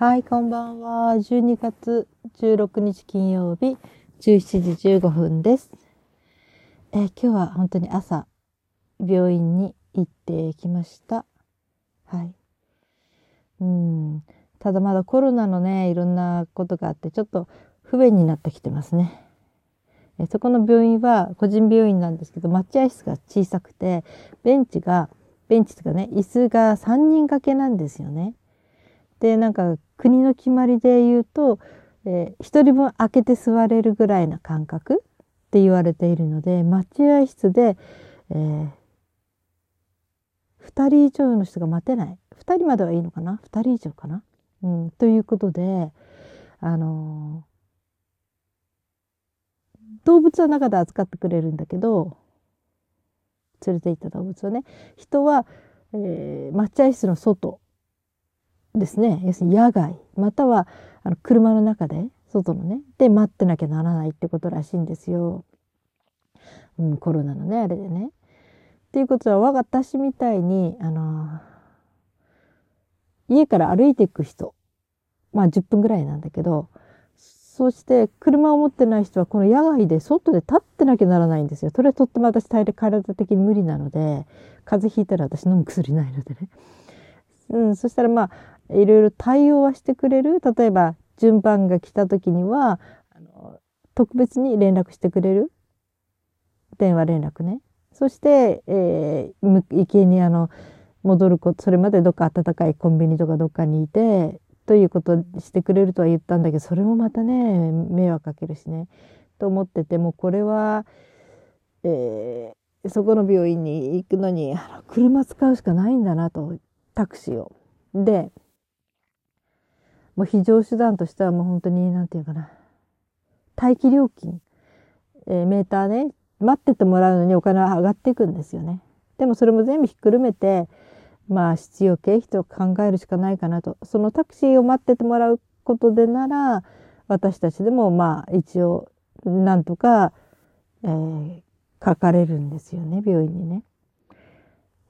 はい、こんばんは。12月16日金曜日、17時15分です。え、今日は本当に朝、病院に行ってきました。はい。うん。ただまだコロナのね、いろんなことがあって、ちょっと不便になってきてますね。えそこの病院は個人病院なんですけど、待合室が小さくて、ベンチが、ベンチとかね、椅子が3人掛けなんですよね。で、なんか国の決まりで言うと、えー、1人分開けて座れるぐらいな感覚って言われているので待合室で、えー、2人以上の人が待てない。2人まではいいのかな？2人以上かな、うん、ということであのー、動物は中で扱ってくれるんだけど連れて行った動物はね人は、えー、待合室の外。ですね要するに野外またはあの車の中で外のねで待ってなきゃならないってことらしいんですよ。うん、コロナのねあれでね。っていうことは我が私みたいにあの家から歩いていく人まあ10分ぐらいなんだけどそして車を持ってない人はこの野外で外で立ってなきゃならないんですよ。それはとっても私体体的に無理なので風邪ひいたら私飲む薬ないのでね。うん、そしたらまあいろいろ対応はしてくれる。例えば順番が来た時にはあの特別に連絡してくれる。電話連絡ね。そして、えー、池にあの戻ることそれまでどっか暖かいコンビニとかどっかにいてということしてくれるとは言ったんだけどそれもまたね迷惑かけるしね。と思っててもうこれは、えー、そこの病院に行くのに車使うしかないんだなと。タクシーを。でもう非常手段としてはもう本当に何て言うかな待機料金、えー、メーターね待っててもらうのにお金は上がっていくんですよね。でもそれも全部ひっくるめてまあ必要経費と考えるしかないかなとそのタクシーを待っててもらうことでなら私たちでもまあ一応なんとか、えー、かかれるんですよね病院にね。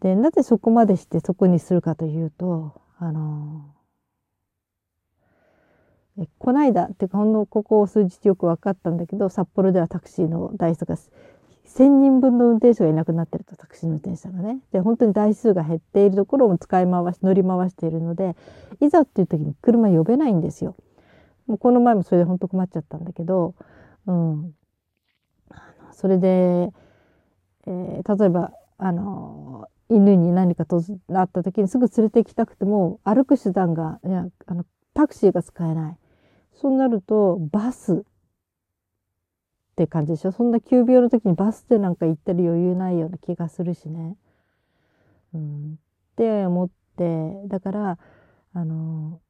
でなぜそこまでしてそこにするかというとあのこないだっていうかほんのここ数日よく分かったんだけど札幌ではタクシーの台数が1,000人分の運転手がいなくなってるとタクシーの運転手さんがね。で本当に台数が減っているところも使い回し乗り回しているのでいざっていう時に車呼べないんですよ。もうこの前もそれで本当困っちゃったんだけど、うん、それで、えー、例えばあの犬に何かとなった時にすぐ連れて行きたくても歩く手段がいやあのタクシーが使えない。そうなるとバス。って感じでしょ？そんな急病の時にバスでなんか行ったり余裕ないような気がするしね。うん、って思ってだからあの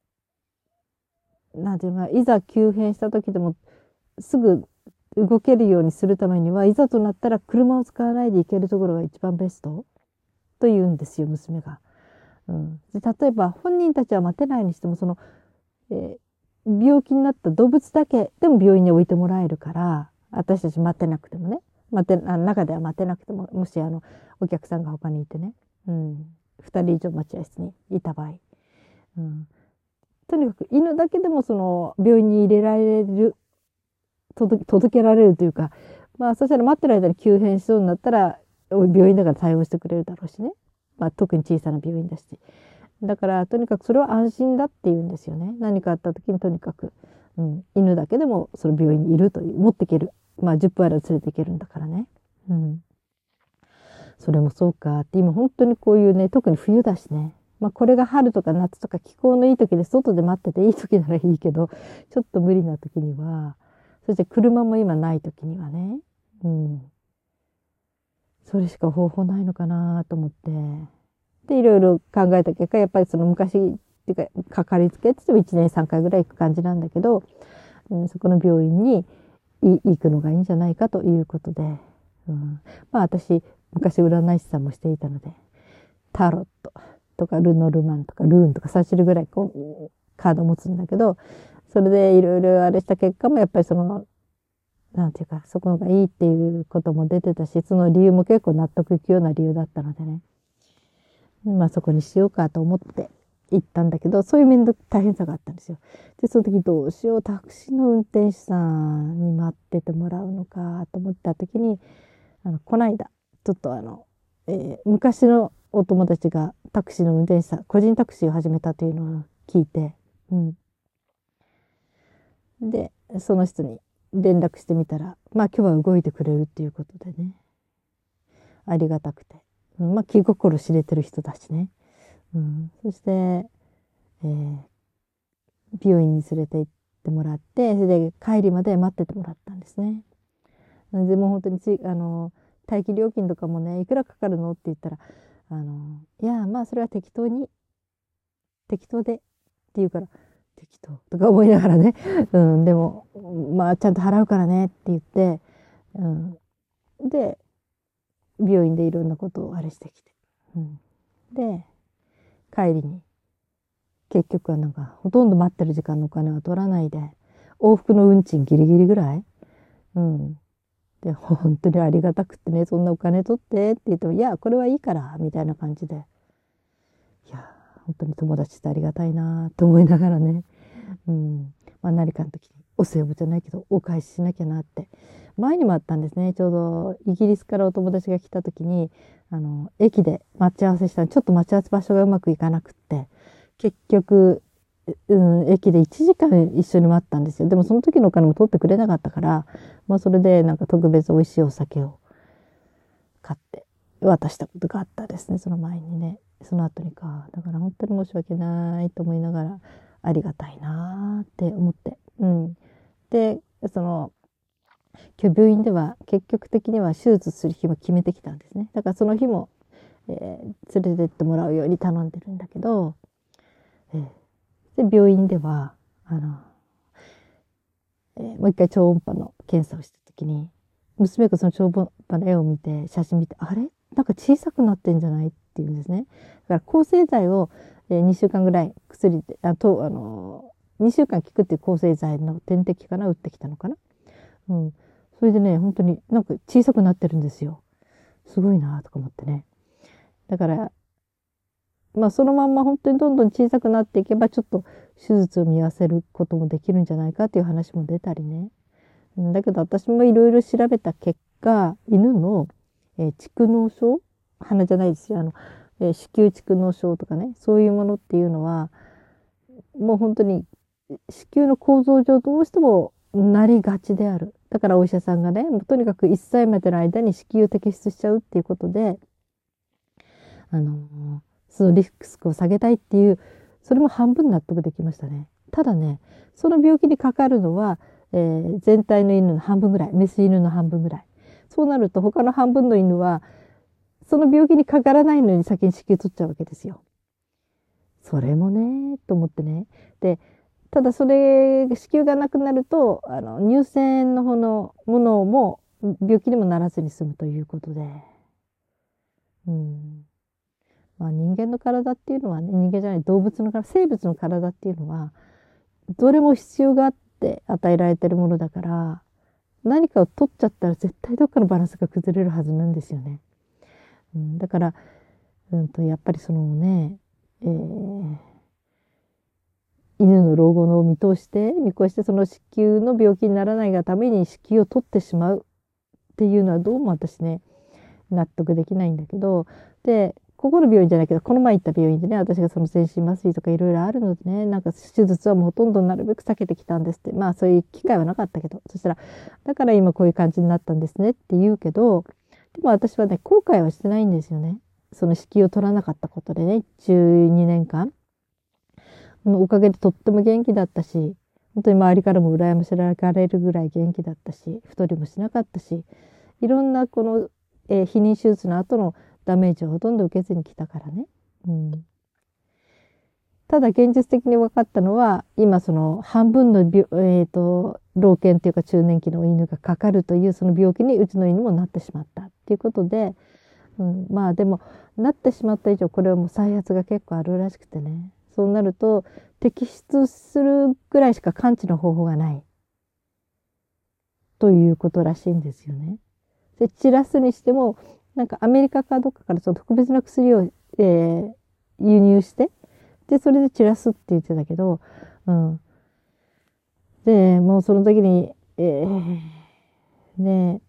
なんていうかいざ急変した時でもすぐ動けるようにするためにはいざとなったら車を使わないで行けるところが一番ベスト？と言うんですよ娘が。うん、で例えば本人たちは待てないにしてもその、えー、病気になった動物だけでも病院に置いてもらえるから私たち待ってなくてもね。待てあ中では待てなくてももしあのお客さんが他にいてね、うん、2人以上待合室にいた場合、うん、とにかく犬だけでもその病院に入れられる届届けられるというかまあそしたら待ってる間に急変しそうになったら病院だから対応してくれるだろうしね、まあ、特に小さな病院だし。だからとにかくそれは安心だって言うんですよね。何かあった時にとにかく、うん、犬だけでもその病院にいるという持っていける。まあ10分あれば連れていけるんだからね、うん、それもそうかって。今本当にこういうね特に冬だしね。まあこれが春とか夏とか気候のいい時で外で待ってていい時ならいいけどちょっと無理な時にはそして車も今ない時にはね、うん、それしか方法ないのかなと思って。でいろいろ考えた結果やっぱりその昔っていうかかかりつけって言っても1年3回ぐらい行く感じなんだけど、うん、そこの病院に行くのがいいんじゃないかということで、うん、まあ私昔占い師さんもしていたのでタロットとかルノルマンとかルーンとか3種類ぐらいこうカード持つんだけどそれでいろいろあれした結果もやっぱりそのなんていうかそこがいいっていうことも出てたしその理由も結構納得いくような理由だったのでね。まあそこにしようかと思って行ったんだけど、そういう面倒大変さがあったんですよ。で、その時どうしよう、タクシーの運転手さんに待っててもらうのかと思った時に、あの、こないだ、ちょっとあの、えー、昔のお友達がタクシーの運転手さん、個人タクシーを始めたというのを聞いて、うん。で、その人に連絡してみたら、まあ今日は動いてくれるっていうことでね、ありがたくて。まあ気心知れてる人だしね。うん、そして、えー、病院に連れて行ってもらって、それで帰りまで待っててもらったんですね。でも本当につあの、待機料金とかもね、いくらかかるのって言ったら、あの、いや、まあそれは適当に、適当でって言うから、適当とか思いながらね、うん、でも、まあちゃんと払うからねって言って、うん、で、病院でいろんなことをあれしてきて、うん、で、帰りに結局はなんかほとんど待ってる時間のお金は取らないで往復の運賃ギリギリぐらい。うん。で本当にありがたくてねそんなお金取ってって言ってもいやこれはいいからみたいな感じで。いや本当に友達ってありがたいなと思いながらね。うん。まあ何かの時にお歳暮じゃないけどお返ししなきゃなって。前にもあったんですね。ちょうどイギリスからお友達が来た時にあの駅で待ち合わせしたちょっと待ち合わせ場所がうまくいかなくって。結局、うん、駅で1時間一緒に待ったんですよ。でもその時のお金も取ってくれなかったから、まあ、それでなんか特別美味しいお酒を買って渡したことがあったですね。その前にね。その後にかだから本当に申し訳ないと思いながらありがたいなって思って、うん、でその今日病院では結局的には手術する日も決めてきたんですね。だからその日も、えー、連れてってもらうように頼んでるんだけど、えー、で病院ではあの、えー、もう一回超音波の検査をした時に娘がその超音波の絵を見て写真見てあれ？なんか小さくなってんじゃない？って言うんですね。だから抗生剤を、えー、2週間ぐらい薬であとあの2週間効くっていう抗生剤の点滴かな打ってきたのかなうん。それでね、本当になんか小さくなってるんですよ。すごいなとか思ってね。だから、まあそのまんま本当にどんどん小さくなっていけばちょっと手術を見合わせることもできるんじゃないかっていう話も出たりね。だけど私もいろいろ調べた結果、犬の、えー、蓄膿症？鼻じゃないですよ。あの、えー、子宮蓄膿症とかね、そういうものっていうのは、もう本当に子宮の構造上どうしてもなりがちである。だからお医者さんがね、もうとにかく1歳までの間に子宮を摘出しちゃうっていうことで、あの、そのリスクを下げたいっていう、それも半分納得できましたね。ただね、その病気にかかるのは、えー、全体の犬の半分ぐらい、メス犬の半分ぐらい。そうなると他の半分の犬は、その病気にかからないのに先に子宮取っちゃうわけですよ。それもね、と思ってね。で、ただそれ、子宮がなくなると、あの、乳腺の方のものも病気にもならずに済むということで。うん。まあ人間の体っていうのはね、人間じゃない動物の体、生物の体っていうのは、どれも必要があって与えられてるものだから、何かを取っちゃったら絶対どっかのバランスが崩れるはずなんですよね。うん、だから、うんと、やっぱりそのね、えー、犬の老後を見通して見越してその子宮の病気にならないがために子宮を取ってしまうっていうのはどうも私ね納得できないんだけどでここの病院じゃないけどこの前行った病院でね私がその全身麻酔とかいろいろあるのでねなんか手術はもうほとんどなるべく避けてきたんですって。まあそういう機会はなかったけど。そしたらだから今こういう感じになったんですねって言うけどでも私はね後悔はしてないんですよね。その子宮を取らなかったことでね12年間。おかげでとっても元気だったし、本当に周りからも羨ましがれるぐらい元気だったし、太りもしなかったし、いろんなこの、えー、避妊手術の後のダメージをほとんど受けずに来たからね。うん、ただ現実的に分かったのは、今その半分の病、えーと、老犬っていうか中年期の犬がかかるというその病気にうちの犬もなってしまったっていうことで、うん、まあでもなってしまった以上これはもう再発が結構あるらしくてね。そうなると摘出するぐらいしか完治の方法がない。ということらしいんですよね。で、散らすにしても、なんかアメリカかどっかからその特別な薬を、えー、輸入して、で、それで散らすって言ってたけど、うん。で、もうその時に、えー、ね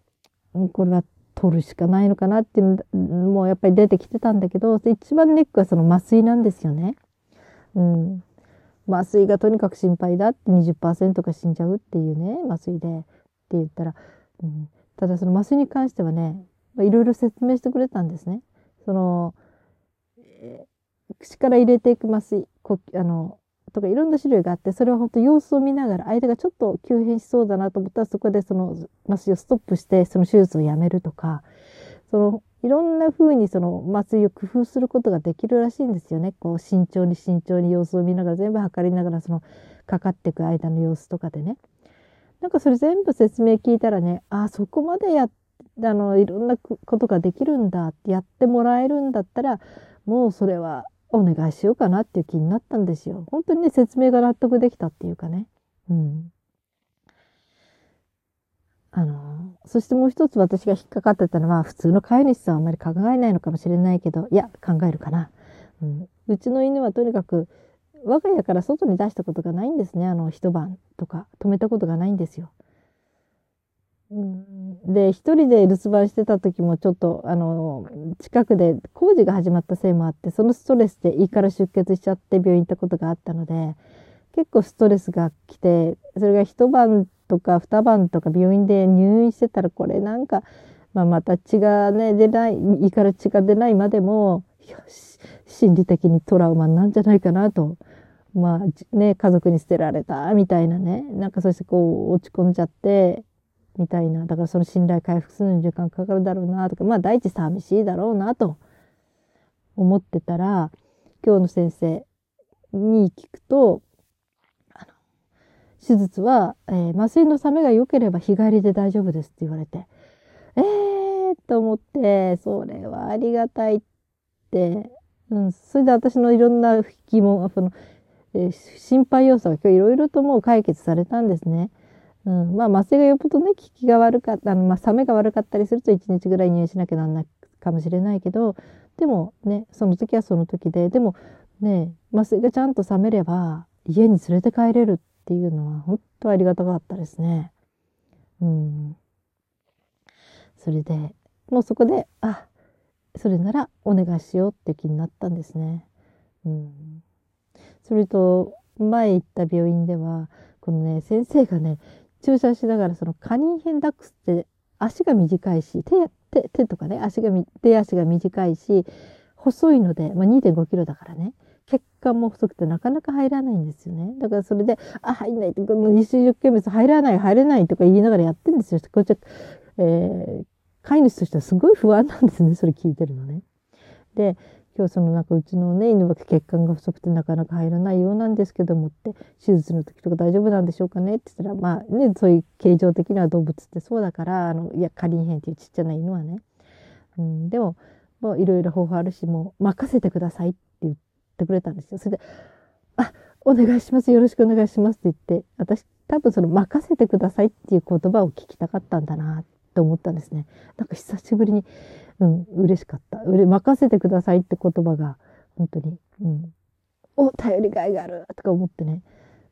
これは取るしかないのかなっていうのもやっぱり出てきてたんだけど、一番ネックはその麻酔なんですよね。うん。麻酔がとにかく心配だって20%が死んじゃうっていうね、麻酔でって言ったら、うん、ただその麻酔に関してはね、いろいろ説明してくれたんですね。その、えー、口から入れていく麻酔、こあの、とかいろんな種類があって、それは本当様子を見ながら、相手がちょっと急変しそうだなと思ったら、そこでその麻酔をストップして、その手術をやめるとか、その、いろんな風にその麻酔を工夫することができるらしいんですよね。こう、慎重に慎重に様子を見ながら、全部測りながら、その、かかっていく間の様子とかでね。なんかそれ全部説明聞いたらね、ああ、そこまでや、あの、いろんなことができるんだってやってもらえるんだったら、もうそれはお願いしようかなっていう気になったんですよ。本当にね、説明が納得できたっていうかね。うん。あの、そしてもう一つ私が引っかかってたのは、普通の飼い主さんはあんまり考えないのかもしれないけど、いや、考えるかな。うん、うちの犬はとにかく、我が家から外に出したことがないんですね。あの、一晩とか、止めたことがないんですよ。うんで一人で留守番してた時もちょっとあの近くで工事が始まったせいもあってそのストレスで胃から出血しちゃって病院行ったことがあったので結構ストレスが来てそれが一晩とか二晩とか病院で入院してたらこれなんか、まあ、また血がね出ない胃から血が出ないまでも心理的にトラウマなんじゃないかなと。まあね、家族に捨てられたみたいなねなんかそしてこう落ち込んじゃってみたいなだからその信頼回復するのに時間かかるだろうなとかまあ第一寂しいだろうなと思ってたら今日の先生に聞くと手術は、えー、麻酔の冷めが良ければ日帰りで大丈夫ですって言われてえーと思ってそれはありがたいって、うん、それで私のいろんな疑問その、えー、心配要素が今日いろいろともう解決されたんですね。うん、まあ麻酔がよっぽどね効きが悪かったあの、まあ、冷めが悪かったりすると1日ぐらい入院しなきゃなんないかもしれないけどでもねその時はその時ででもね麻酔がちゃんと冷めれば家に連れて帰れるってていうのは本当ありがたかったですね。うん、それでもうそこであそれならお願いしようって気になったんですね。うん、それと前行った病院ではこのね先生がね注射しながらそのカニンヘンダックスって足が短いし手手手とかね足が手足が短いし細いので、まあ、2.5キロだからね血管も細くてなかなか入らないんですよね。だからそれで、あ、入んないって、この一生懸命入らない、入れないとか言いながらやってるんですよ。こっちは、えー、飼い主としてはすごい不安なんですね。それ聞いてるのね。で、今日そのなんかうちのね犬は血管が細くてなかなか入らないようなんですけどもって手術の時とか大丈夫なんでしょうかねって言ったらまあねそういう形状的には動物ってそうだからあのいやカリンヘンっていうちっちゃな犬はね、うん、でももういろいろ方法あるしもう任せてくださいってってくれたんですよ。それで「あお願いしますよろしくお願いします」って言って私多分その「任せてください」っていう言葉を聞きたかったんだなって思ったんですね。なんか久しぶりにうん、嬉しかった。うれ任せてくださいって言葉が、本当に、うん、お、頼りがいがあるとか思ってね、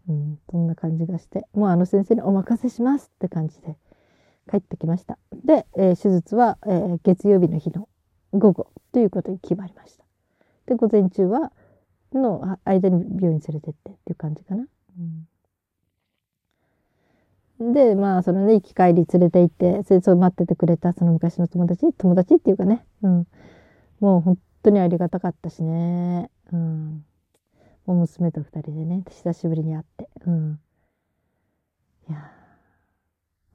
うん、そんな感じがして、もうあの先生にお任せしますって感じで帰ってきました。で、えー、手術は、えー、月曜日の日の午後ということに決まりました。で、午前中は、の間に病院連れてってっていう感じかな。うんで、まあ、そのね、行き帰り連れて行って、戦争待っててくれたその昔の友達、友達っていうかね、うん。もう本当にありがたかったしね。うん。もう娘と二人でね、久しぶりに会って。うん。いや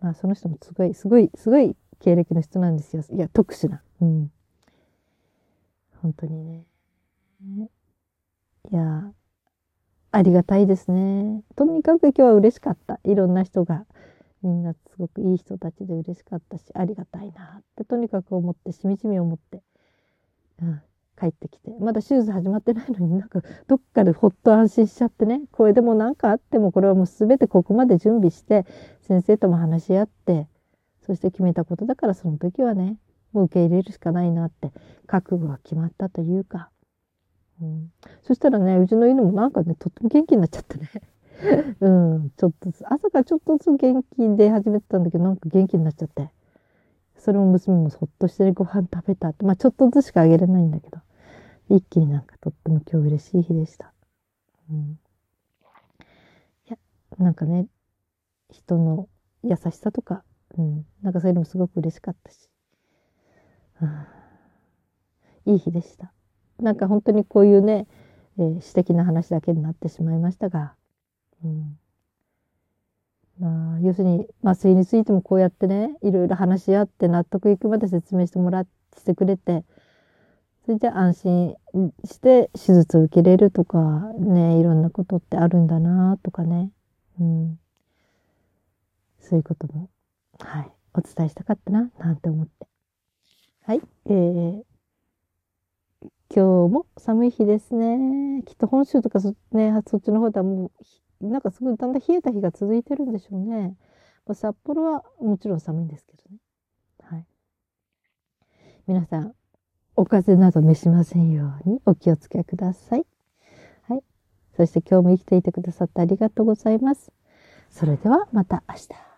まあ、その人もすごい、すごい、すごい経歴の人なんですよ。いや、特殊な。うん。本当にね。いやありがたいですね。とにかく今日は嬉しかった。いろんな人がみんなすごくいい人たちで嬉しかったしありがたいなってとにかく思ってしみじみ思って、うん、帰ってきてまだ手術始まってないのになんかどっかでほっと安心しちゃってねこれでも何かあってもこれはもう全てここまで準備して先生とも話し合ってそして決めたことだからその時はねもう受け入れるしかないなって覚悟が決まったというか、うん。そしたらね、うちの犬もなんかね、とっても元気になっちゃってね。うん、ちょっとずつ、朝からちょっとずつ元気で始めてたんだけど、なんか元気になっちゃって。それも娘もほっとしてご飯食べたって。まあちょっとずつしかあげれないんだけど。一気になんかとっても今日嬉しい日でした。うん。いや、なんかね、人の優しさとか、うん、なんかそういうのもすごく嬉しかったし。はあ、いい日でした。なんか本当にこういうね、えー、私的な話だけになってしまいましたが、うん。まあ、要するに、麻酔についてもこうやってね、いろいろ話し合って納得いくまで説明してもらって、してくれて、それで安心して手術を受けれるとか、ね、いろんなことってあるんだなとかね。うん。そういうことも、はい、お伝えしたかったな、なんて思って。はい、えー、今日も寒い日ですね。きっと本州とかそ,、ね、そっちの方ではもう、なんかすごいだんだん冷えた日が続いてるんでしょうね。ま札幌はもちろん寒いんですけどね。はい。皆さん、お風邪など召しませんようにお気をつけください。はい。そして今日も生きていてくださってありがとうございます。それではまた明日。